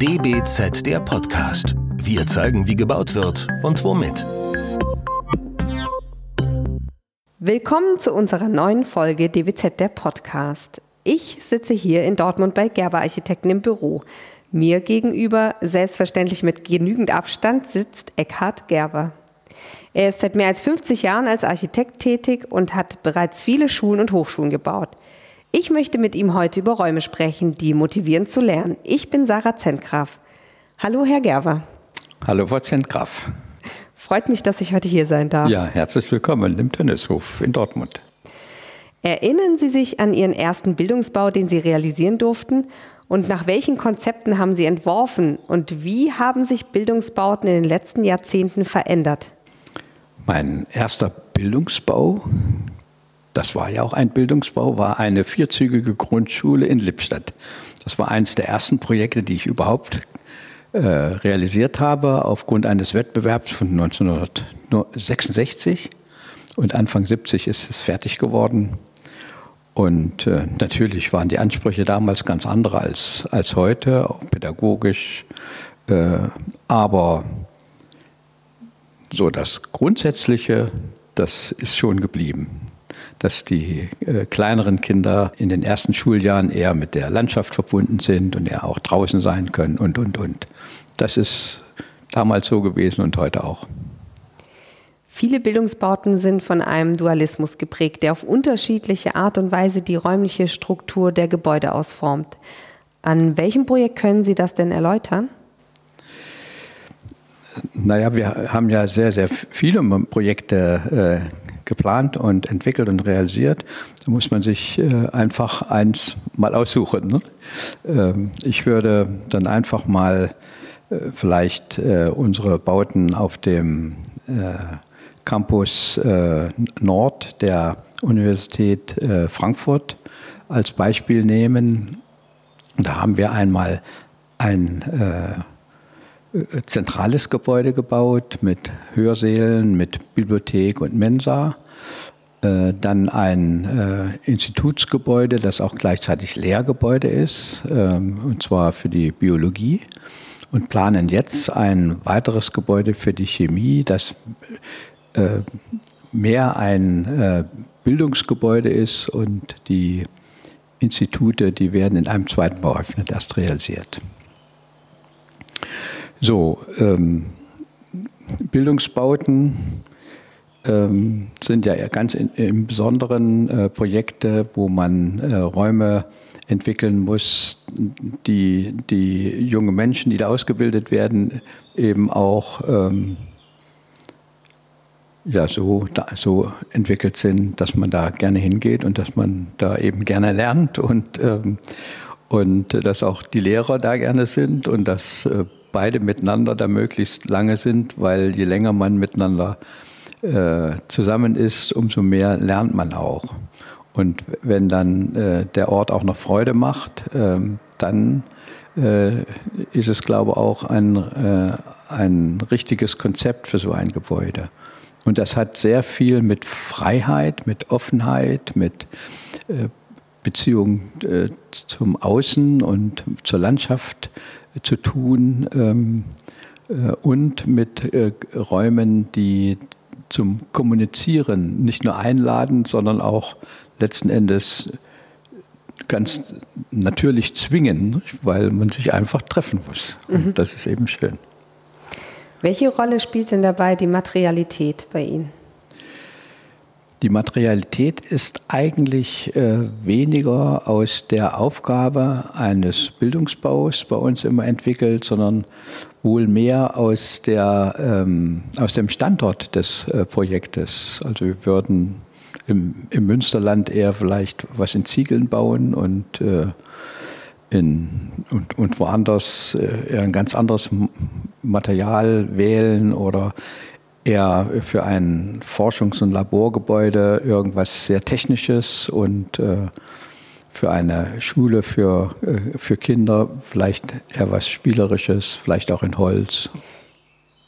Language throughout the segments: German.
DBZ der Podcast. Wir zeigen, wie gebaut wird und womit. Willkommen zu unserer neuen Folge DBZ der Podcast. Ich sitze hier in Dortmund bei Gerber Architekten im Büro. Mir gegenüber, selbstverständlich mit genügend Abstand, sitzt Eckhard Gerber. Er ist seit mehr als 50 Jahren als Architekt tätig und hat bereits viele Schulen und Hochschulen gebaut. Ich möchte mit ihm heute über Räume sprechen, die motivieren zu lernen. Ich bin Sarah Zentgraf. Hallo, Herr Gerber. Hallo, Frau Zentgraf. Freut mich, dass ich heute hier sein darf. Ja, herzlich willkommen im Tennishof in Dortmund. Erinnern Sie sich an Ihren ersten Bildungsbau, den Sie realisieren durften? Und nach welchen Konzepten haben Sie entworfen? Und wie haben sich Bildungsbauten in den letzten Jahrzehnten verändert? Mein erster Bildungsbau das war ja auch ein Bildungsbau, war eine vierzügige Grundschule in Lippstadt. Das war eines der ersten Projekte, die ich überhaupt äh, realisiert habe, aufgrund eines Wettbewerbs von 1966. Und Anfang 70 ist es fertig geworden. Und äh, natürlich waren die Ansprüche damals ganz andere als, als heute, auch pädagogisch. Äh, aber so das Grundsätzliche, das ist schon geblieben dass die äh, kleineren Kinder in den ersten Schuljahren eher mit der Landschaft verbunden sind und eher auch draußen sein können und, und, und. Das ist damals so gewesen und heute auch. Viele Bildungsbauten sind von einem Dualismus geprägt, der auf unterschiedliche Art und Weise die räumliche Struktur der Gebäude ausformt. An welchem Projekt können Sie das denn erläutern? Naja, wir haben ja sehr, sehr viele Projekte äh, geplant und entwickelt und realisiert. Da muss man sich äh, einfach eins mal aussuchen. Ne? Ähm, ich würde dann einfach mal äh, vielleicht äh, unsere Bauten auf dem Campus Nord der Universität Frankfurt als Beispiel nehmen. Da haben wir einmal ein zentrales Gebäude gebaut mit Hörsälen, mit Bibliothek und Mensa. Äh, dann ein äh, Institutsgebäude, das auch gleichzeitig Lehrgebäude ist, ähm, und zwar für die Biologie. Und planen jetzt ein weiteres Gebäude für die Chemie, das äh, mehr ein Bildungsgebäude ist und die Institute, die werden in einem zweiten Bauabschnitt erst realisiert. So, ähm, Bildungsbauten ähm, sind ja ganz in, im Besonderen äh, Projekte, wo man äh, Räume entwickeln muss, die die junge Menschen, die da ausgebildet werden, eben auch ähm, ja, so, da, so entwickelt sind, dass man da gerne hingeht und dass man da eben gerne lernt. Und, ähm, und dass auch die Lehrer da gerne sind und dass äh, beide miteinander da möglichst lange sind, weil je länger man miteinander äh, zusammen ist, umso mehr lernt man auch. Und wenn dann äh, der Ort auch noch Freude macht, äh, dann äh, ist es, glaube ich, auch ein, äh, ein richtiges Konzept für so ein Gebäude. Und das hat sehr viel mit Freiheit, mit Offenheit, mit äh, Beziehung zum Außen und zur Landschaft zu tun ähm, äh, und mit äh, Räumen, die zum Kommunizieren nicht nur einladen, sondern auch letzten Endes ganz natürlich zwingen, weil man sich einfach treffen muss. Mhm. das ist eben schön. Welche Rolle spielt denn dabei die Materialität bei Ihnen? Die Materialität ist eigentlich äh, weniger aus der Aufgabe eines Bildungsbaus bei uns immer entwickelt, sondern wohl mehr aus, der, ähm, aus dem Standort des äh, Projektes. Also wir würden im, im, Münsterland eher vielleicht was in Ziegeln bauen und, äh, in, und, und woanders äh, eher ein ganz anderes Material wählen oder eher für ein Forschungs- und Laborgebäude irgendwas sehr Technisches und äh, für eine Schule für, äh, für Kinder vielleicht eher was Spielerisches, vielleicht auch in Holz.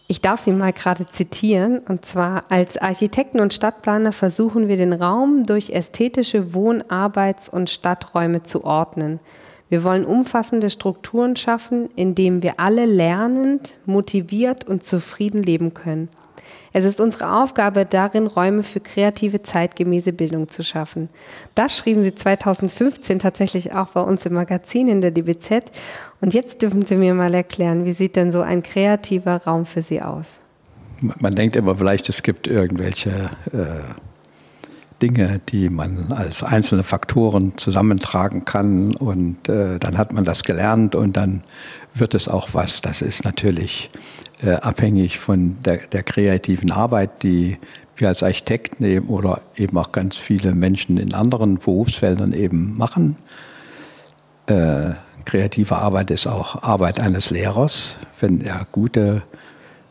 Ich darf Sie mal gerade zitieren, und zwar als Architekten und Stadtplaner versuchen wir den Raum durch ästhetische Wohn-, Arbeits- und Stadträume zu ordnen. Wir wollen umfassende Strukturen schaffen, in denen wir alle lernend, motiviert und zufrieden leben können. Es ist unsere Aufgabe, darin Räume für kreative, zeitgemäße Bildung zu schaffen. Das schrieben Sie 2015 tatsächlich auch bei uns im Magazin in der DBZ. Und jetzt dürfen Sie mir mal erklären, wie sieht denn so ein kreativer Raum für Sie aus? Man denkt immer vielleicht, es gibt irgendwelche äh, Dinge, die man als einzelne Faktoren zusammentragen kann und äh, dann hat man das gelernt und dann wird es auch was. Das ist natürlich äh, abhängig von der, der, kreativen Arbeit, die wir als Architekten eben oder eben auch ganz viele Menschen in anderen Berufsfeldern eben machen. Äh, kreative Arbeit ist auch Arbeit eines Lehrers, wenn er gute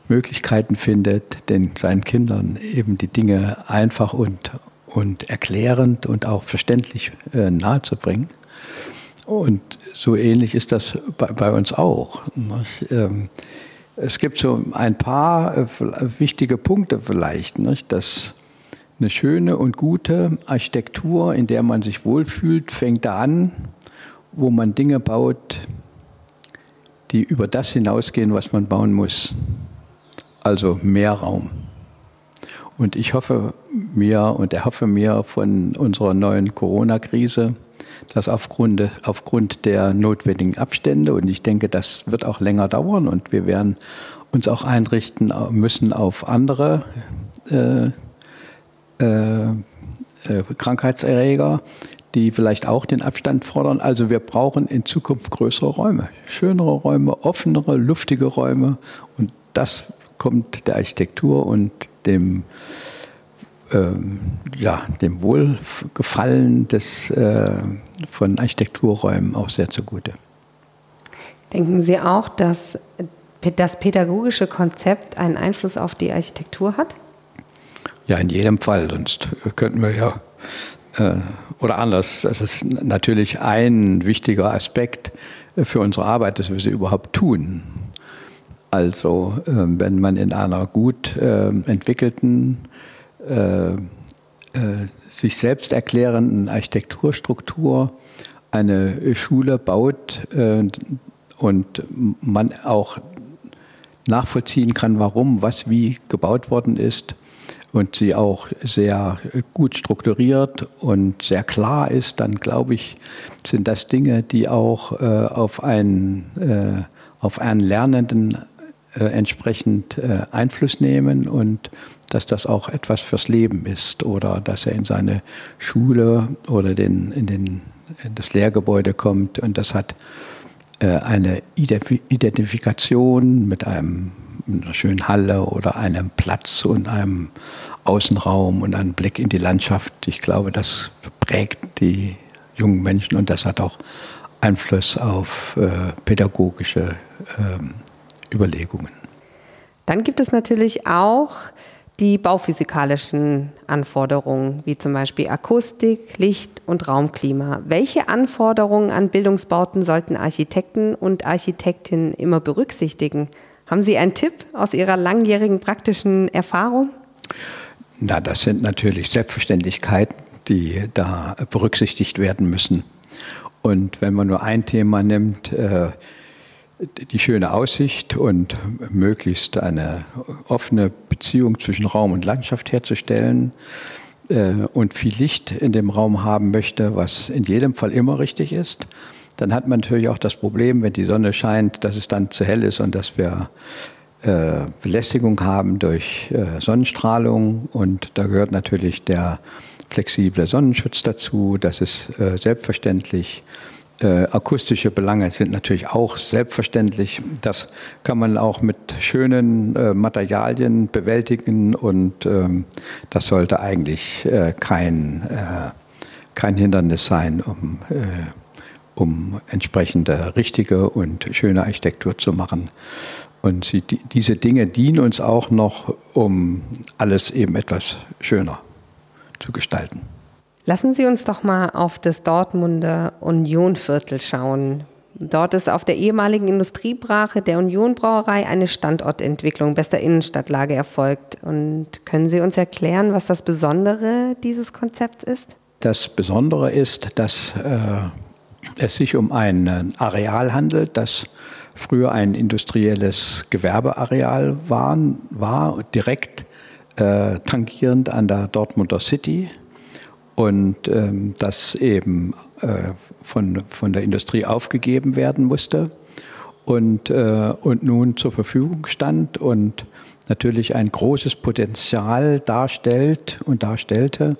Möglichkeiten findet, den seinen Kindern eben die Dinge einfach und, und erklärend und auch verständlich äh, nahezubringen. Und so ähnlich ist das bei, bei uns auch. Ähm, es gibt so ein paar äh, wichtige Punkte vielleicht, nicht? dass eine schöne und gute Architektur, in der man sich wohlfühlt, fängt da an, wo man Dinge baut, die über das hinausgehen, was man bauen muss. Also mehr Raum. Und ich hoffe mir und erhoffe mir von unserer neuen Corona-Krise, dass aufgrund, aufgrund der notwendigen Abstände, und ich denke, das wird auch länger dauern und wir werden uns auch einrichten müssen auf andere äh, äh, äh Krankheitserreger, die vielleicht auch den Abstand fordern. Also wir brauchen in Zukunft größere Räume, schönere Räume, offenere, luftige Räume. Und das kommt der Architektur und dem, ähm, ja, dem Wohlgefallen des, äh, von Architekturräumen auch sehr zugute. Denken Sie auch, dass das pädagogische Konzept einen Einfluss auf die Architektur hat? Ja, in jedem Fall, sonst könnten wir ja, äh, oder anders, das ist natürlich ein wichtiger Aspekt für unsere Arbeit, dass wir sie überhaupt tun. Also ähm, wenn man in einer gut ähm, entwickelten, äh, äh, sich selbst erklärenden Architekturstruktur eine Schule baut äh, und man auch nachvollziehen kann, warum, was, wie gebaut worden ist und sie auch sehr gut strukturiert und sehr klar ist, dann glaube ich, sind das Dinge, die auch auf einen, auf einen Lernenden äh, entsprechend äh, Einfluss nehmen und dass das auch etwas fürs Leben ist oder dass er in seine Schule oder den, in, den, in das Lehrgebäude kommt und das hat äh, eine Identifikation mit einem einer schönen Halle oder einem Platz und einem Außenraum und einem Blick in die Landschaft. Ich glaube, das prägt die jungen Menschen und das hat auch Einfluss auf äh, pädagogische ähm, Überlegungen. Dann gibt es natürlich auch die bauphysikalischen Anforderungen, wie zum Beispiel Akustik, Licht und Raumklima. Welche Anforderungen an Bildungsbauten sollten Architekten und Architektinnen immer berücksichtigen? Haben Sie einen Tipp aus Ihrer langjährigen praktischen Erfahrung? Na, das sind natürlich Selbstverständlichkeiten, die da berücksichtigt werden müssen. Und wenn man nur ein Thema nimmt, äh, die schöne Aussicht und möglichst eine offene Beziehung zwischen Raum und Landschaft herzustellen äh, und viel Licht in dem Raum haben möchte, was in jedem Fall immer richtig ist, dann hat man natürlich auch das Problem, wenn die Sonne scheint, dass es dann zu hell ist und dass wir äh, Belästigung haben durch äh, Sonnenstrahlung und da gehört natürlich der flexible Sonnenschutz dazu. Das ist selbstverständlich. Äh, akustische Belange sind natürlich auch selbstverständlich. Das kann man auch mit schönen äh, Materialien bewältigen und ähm, das sollte eigentlich äh, kein, äh, kein Hindernis sein, um, äh, um entsprechende richtige und schöne Architektur zu machen. Und sie, die, diese Dinge dienen uns auch noch, um alles eben etwas schöner zu gestalten. Lassen Sie uns doch mal auf das Dortmunder Unionviertel schauen. Dort ist auf der ehemaligen Industriebrache der Union Brauerei eine Standortentwicklung bester Innenstadtlage erfolgt. Und können Sie uns erklären, was das Besondere dieses Konzepts ist? Das Besondere ist, dass äh, es sich um ein Areal handelt, das früher ein industrielles Gewerbeareal war, war direkt äh, tangierend an der Dortmunder City und ähm, das eben äh, von, von der Industrie aufgegeben werden musste und, äh, und nun zur Verfügung stand und natürlich ein großes Potenzial darstellt und darstellte,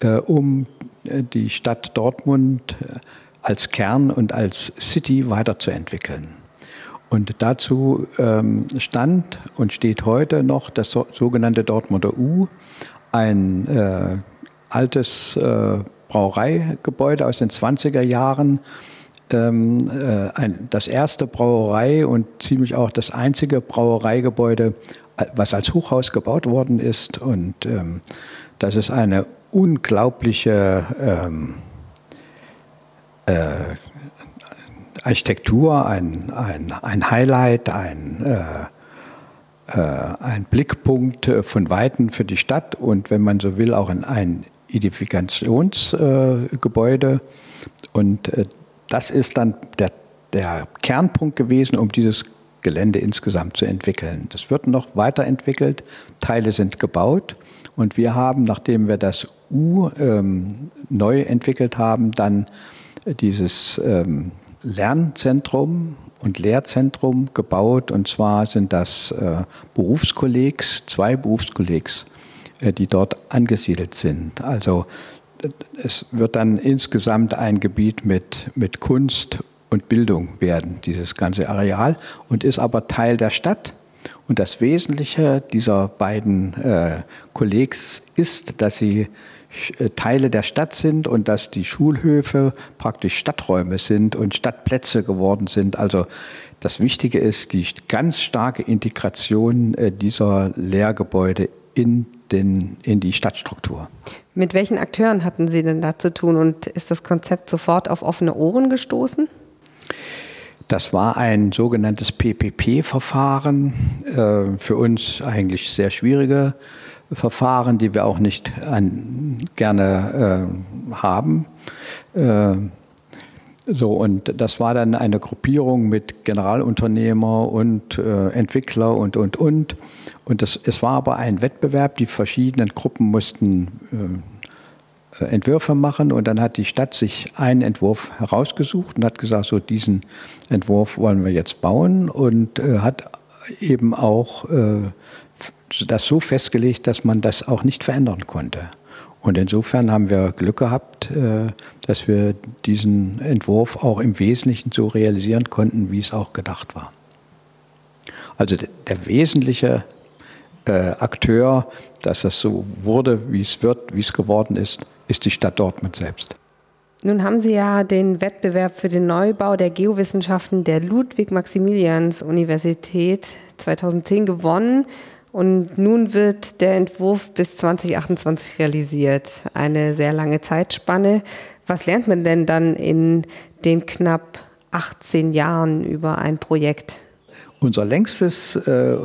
äh, um äh, die Stadt Dortmund äh, als Kern und als City weiterzuentwickeln. Und dazu ähm, stand und steht heute noch das so, sogenannte Dortmunder U, ein äh, altes äh, Brauereigebäude aus den 20er Jahren, ähm, äh, ein, das erste Brauerei und ziemlich auch das einzige Brauereigebäude, äh, was als Hochhaus gebaut worden ist. Und ähm, das ist eine unglaubliche ähm, äh, Architektur, ein, ein, ein Highlight, ein, äh, äh, ein Blickpunkt von Weitem für die Stadt und wenn man so will, auch ein Identifikationsgebäude. und äh, das ist dann der, der Kernpunkt gewesen, um dieses Gelände insgesamt zu entwickeln. Das wird noch weiterentwickelt, Teile sind gebaut und wir haben, nachdem wir das U ähm, neu entwickelt haben, dann dieses ähm, Lernzentrum und Lehrzentrum gebaut. Und zwar sind das äh, Berufskollegs, zwei Berufskollegs, die dort angesiedelt sind. Also es wird dann insgesamt ein Gebiet mit, mit Kunst und Bildung werden, dieses ganze Areal, und ist aber Teil der Stadt. Und das Wesentliche dieser beiden äh, Kollegs ist, dass sie äh, Teile der Stadt sind und dass die Schulhöfe praktisch Stadträume sind und Stadtplätze geworden sind. Also das Wichtige ist die ganz starke Integration äh, dieser Lehrgebäude in, den, in die Stadtstruktur. Mit welchen Akteuren hatten Sie denn da zu tun und ist das Konzept sofort auf offene Ohren gestoßen? Das war ein sogenanntes PPP-Verfahren, äh, für uns eigentlich sehr schwierige Verfahren, die wir auch nicht an, gerne äh, haben. Äh, so, und das war dann eine Gruppierung mit Generalunternehmer und äh, Entwickler und, und, und. Und das, es war aber ein Wettbewerb, die verschiedenen Gruppen mussten äh, Entwürfe machen und dann hat die Stadt sich einen Entwurf herausgesucht und hat gesagt, so diesen Entwurf wollen wir jetzt bauen und äh, hat eben auch äh, das so festgelegt, dass man das auch nicht verändern konnte. Und insofern haben wir Glück gehabt, äh, dass wir diesen Entwurf auch im Wesentlichen so realisieren konnten, wie es auch gedacht war. Also der wesentliche äh, Akteur, dass das so wurde, wie es wird, wie es geworden ist, ist die Stadt Dortmund selbst. Nun haben Sie ja den Wettbewerb für den Neubau der Geowissenschaften der Ludwig-Maximilians-Universität 2010 gewonnen. Und nun wird der Entwurf bis 2028 realisiert. Eine sehr lange Zeitspanne. Was lernt man denn dann in den knapp 18 Jahren über ein Projekt? Unser längstes, äh,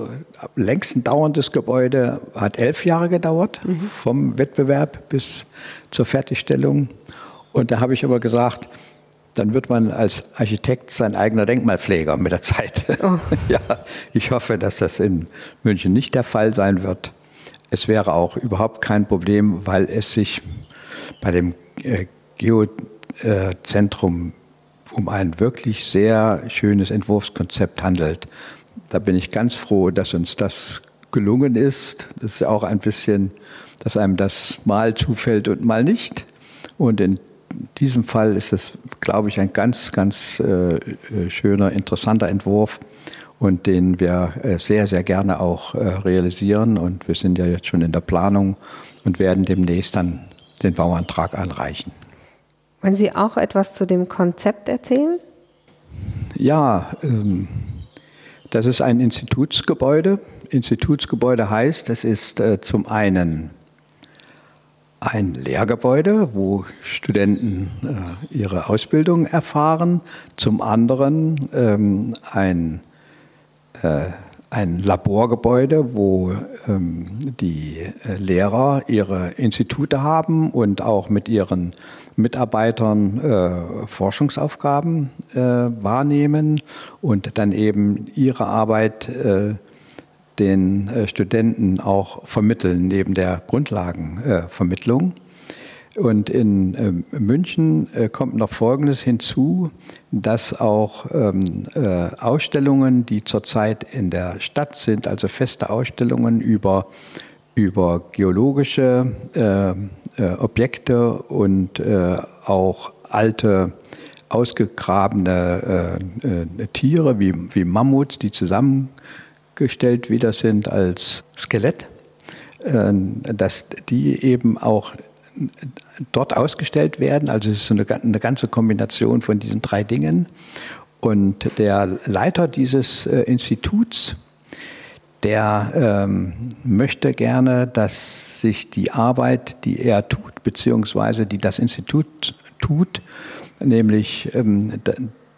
längsten dauerndes Gebäude hat elf Jahre gedauert, mhm. vom Wettbewerb bis zur Fertigstellung. Und da habe ich aber gesagt, dann wird man als Architekt sein eigener Denkmalpfleger mit der Zeit. Oh. ja, ich hoffe, dass das in München nicht der Fall sein wird. Es wäre auch überhaupt kein Problem, weil es sich bei dem äh, Geozentrum um ein wirklich sehr schönes Entwurfskonzept handelt. Da bin ich ganz froh, dass uns das gelungen ist. Das ist ja auch ein bisschen, dass einem das mal zufällt und mal nicht. Und in diesem Fall ist es, glaube ich, ein ganz, ganz äh, äh, schöner, interessanter Entwurf und den wir äh, sehr, sehr gerne auch äh, realisieren. Und wir sind ja jetzt schon in der Planung und werden demnächst dann den Bauantrag einreichen. Wollen Sie auch etwas zu dem Konzept erzählen? Ja, ähm, das ist ein Institutsgebäude. Institutsgebäude heißt, es ist äh, zum einen ein Lehrgebäude, wo Studenten äh, ihre Ausbildung erfahren, zum anderen ähm, ein, äh, ein Laborgebäude, wo ähm, die äh, Lehrer ihre Institute haben und auch mit ihren Mitarbeitern äh, Forschungsaufgaben äh, wahrnehmen und dann eben ihre Arbeit äh, den äh, Studenten auch vermitteln, neben der Grundlagenvermittlung. Und in äh, München äh, kommt noch Folgendes hinzu, dass auch ähm, äh, Ausstellungen, die zurzeit in der Stadt sind, also feste Ausstellungen über, über geologische Objekte und auch alte ausgegrabene Tiere wie, wie Mammuts, die zusammengestellt wieder sind als Skelett, dass die eben auch dort ausgestellt werden. Also es ist eine, eine ganze Kombination von diesen drei Dingen. Und der Leiter dieses äh, Instituts, der ähm, möchte gerne, dass sich die Arbeit, die er tut, beziehungsweise die das Institut tut, nämlich ähm,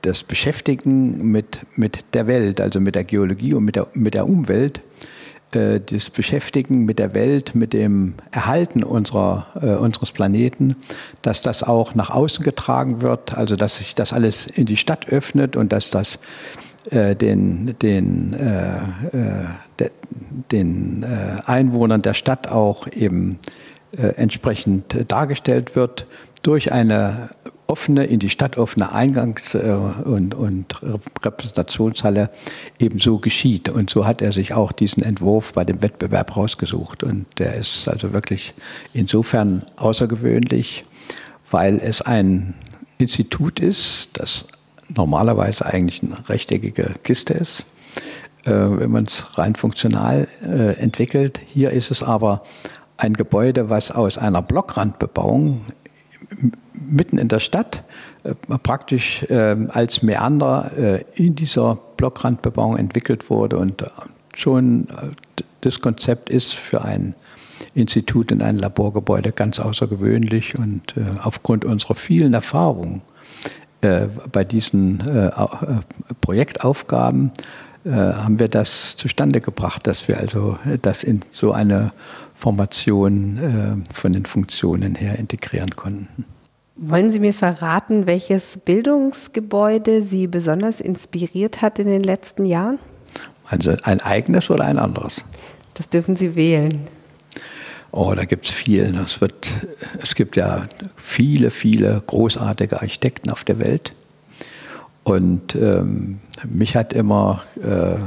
das Beschäftigen mit, mit der Welt, also mit der Geologie und mit der, mit der Umwelt, äh, das Beschäftigen mit der Welt, mit dem Erhalten unserer, äh, unseres Planeten, dass das auch nach außen getragen wird, also dass sich das alles in die Stadt öffnet und dass das äh, den, den, äh, äh de, den Einwohnern der Stadt auch eben entsprechend dargestellt wird durch eine offene, in die Stadt offene Eingangs- äh, und, und Repräsentationshalle ebenso geschieht. Und so hat er sich auch diesen Entwurf bei dem Wettbewerb rausgesucht. Und der ist also wirklich insofern außergewöhnlich, weil es ein Institut ist, das normalerweise eigentlich eine rechteckige Kiste ist, äh, wenn man es rein funktional äh, entwickelt. Hier ist es aber ein Gebäude, was aus einer Blockrandbebauung mitten in der Stadt, äh, praktisch äh, als Meander äh, in dieser Blockrandbebauung entwickelt wurde. Und schon das Konzept ist für ein Institut in ein Laborgebäude ganz außergewöhnlich. Und aufgrund unserer vielen Erfahrungen bei diesen Projektaufgaben haben wir das zustande gebracht, dass wir also das in so eine Formation von den Funktionen her integrieren konnten. Wollen Sie mir verraten, welches Bildungsgebäude Sie besonders inspiriert hat in den letzten Jahren? Also ein eigenes oder ein anderes? Das dürfen Sie wählen. Oh, da gibt es viel. Es, wird, es gibt ja viele, viele großartige Architekten auf der Welt. Und ähm, mich hat immer äh,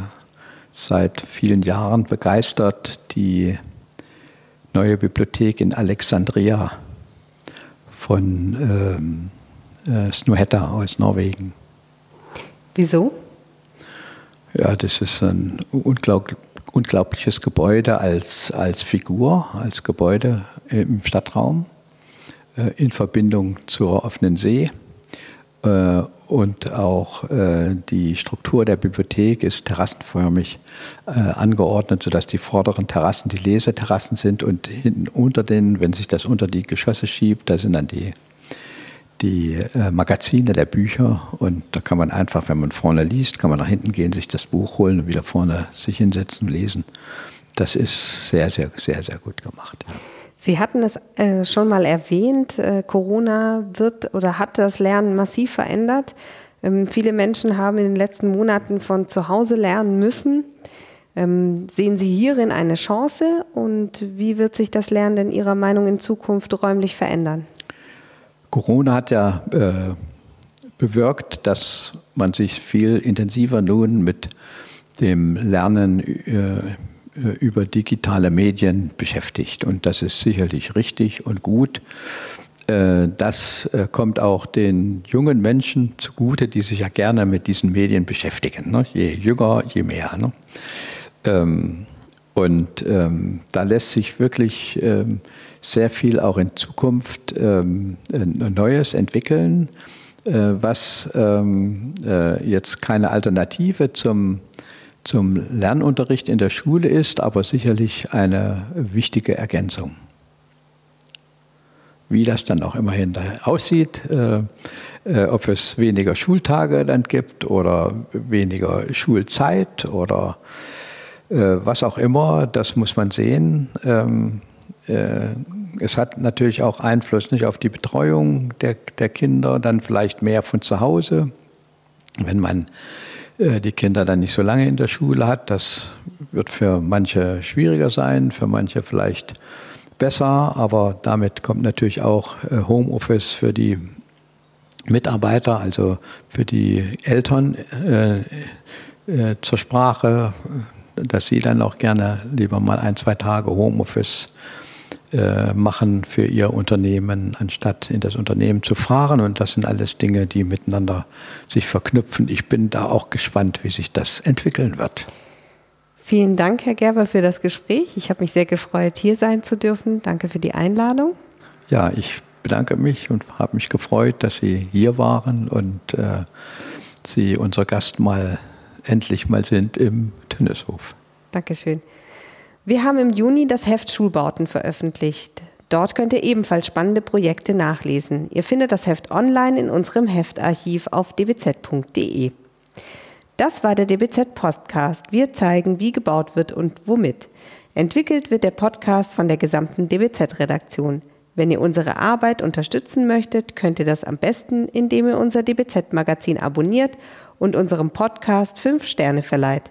seit vielen Jahren begeistert die neue Bibliothek in Alexandria von ähm, äh, Snohetta aus Norwegen. Wieso? Ja, das ist ein unglaublich, unglaubliches Gebäude als, als Figur, als Gebäude im Stadtraum äh, in Verbindung zur offenen See. Äh, und auch äh, die Struktur der Bibliothek ist terrassenförmig äh, angeordnet, sodass die vorderen Terrassen die Leseterrassen sind und hinten unter denen, wenn sich das unter die Geschosse schiebt, da sind dann die, die Magazine der Bücher und da kann man einfach, wenn man vorne liest, kann man nach hinten gehen, sich das Buch holen und wieder vorne sich hinsetzen und lesen. Das ist sehr, sehr, sehr, sehr gut gemacht. Sie hatten es äh, schon mal erwähnt, äh, Corona wird oder hat das Lernen massiv verändert. Ähm, viele Menschen haben in den letzten Monaten von zu Hause lernen müssen. Ähm, sehen Sie hierin eine Chance und wie wird sich das Lernen in Ihrer Meinung in Zukunft räumlich verändern? Corona hat ja äh, bewirkt, dass man sich viel intensiver nun mit dem Lernen äh, über digitale Medien beschäftigt. Und das ist sicherlich richtig und gut. Äh, das äh, kommt auch den jungen Menschen zugute, die sich ja gerne mit diesen Medien beschäftigen. Ne? Je jünger, je mehr. Ne? Ähm, und ähm, da lässt sich wirklich ähm, sehr viel auch in Zukunft Neues entwickeln, was jetzt keine Alternative zum zum Lernunterricht in der Schule ist, aber sicherlich eine wichtige Ergänzung. Wie das dann auch immerhin aussieht, äh, äh, ob es weniger Schultage dann gibt oder weniger Schulzeit oder was auch immer, das muss man sehen. Ähm, es hat natürlich auch Einfluss nicht auf die Betreuung der, der Kinder, dann vielleicht mehr von zu Hause. Wenn man die Kinder dann nicht so lange in der Schule hat, das wird für manche schwieriger sein, für manche vielleicht besser, aber damit kommt natürlich auch Homeoffice für die Mitarbeiter, also für die Eltern äh, äh, zur Sprache, dass sie dann auch gerne lieber mal ein, zwei Tage Homeoffice äh, machen für ihr Unternehmen, anstatt in das Unternehmen zu fahren. Und das sind alles Dinge, die miteinander sich verknüpfen. Ich bin da auch gespannt, wie sich das entwickeln wird. Vielen Dank, Herr Gerber, für das Gespräch. Ich habe mich sehr gefreut, hier sein zu dürfen. Danke für die Einladung. Ja, ich bedanke mich und habe mich gefreut, dass Sie hier waren und äh, Sie unser Gast mal endlich mal sind im Tennishof. Dankeschön. Wir haben im Juni das Heft Schulbauten veröffentlicht. Dort könnt ihr ebenfalls spannende Projekte nachlesen. Ihr findet das Heft online in unserem Heftarchiv auf dbz.de. Das war der DBZ Podcast. Wir zeigen, wie gebaut wird und womit. Entwickelt wird der Podcast von der gesamten DBZ-Redaktion. Wenn ihr unsere Arbeit unterstützen möchtet, könnt ihr das am besten, indem ihr unser DBZ-Magazin abonniert und unserem Podcast 5 Sterne verleiht.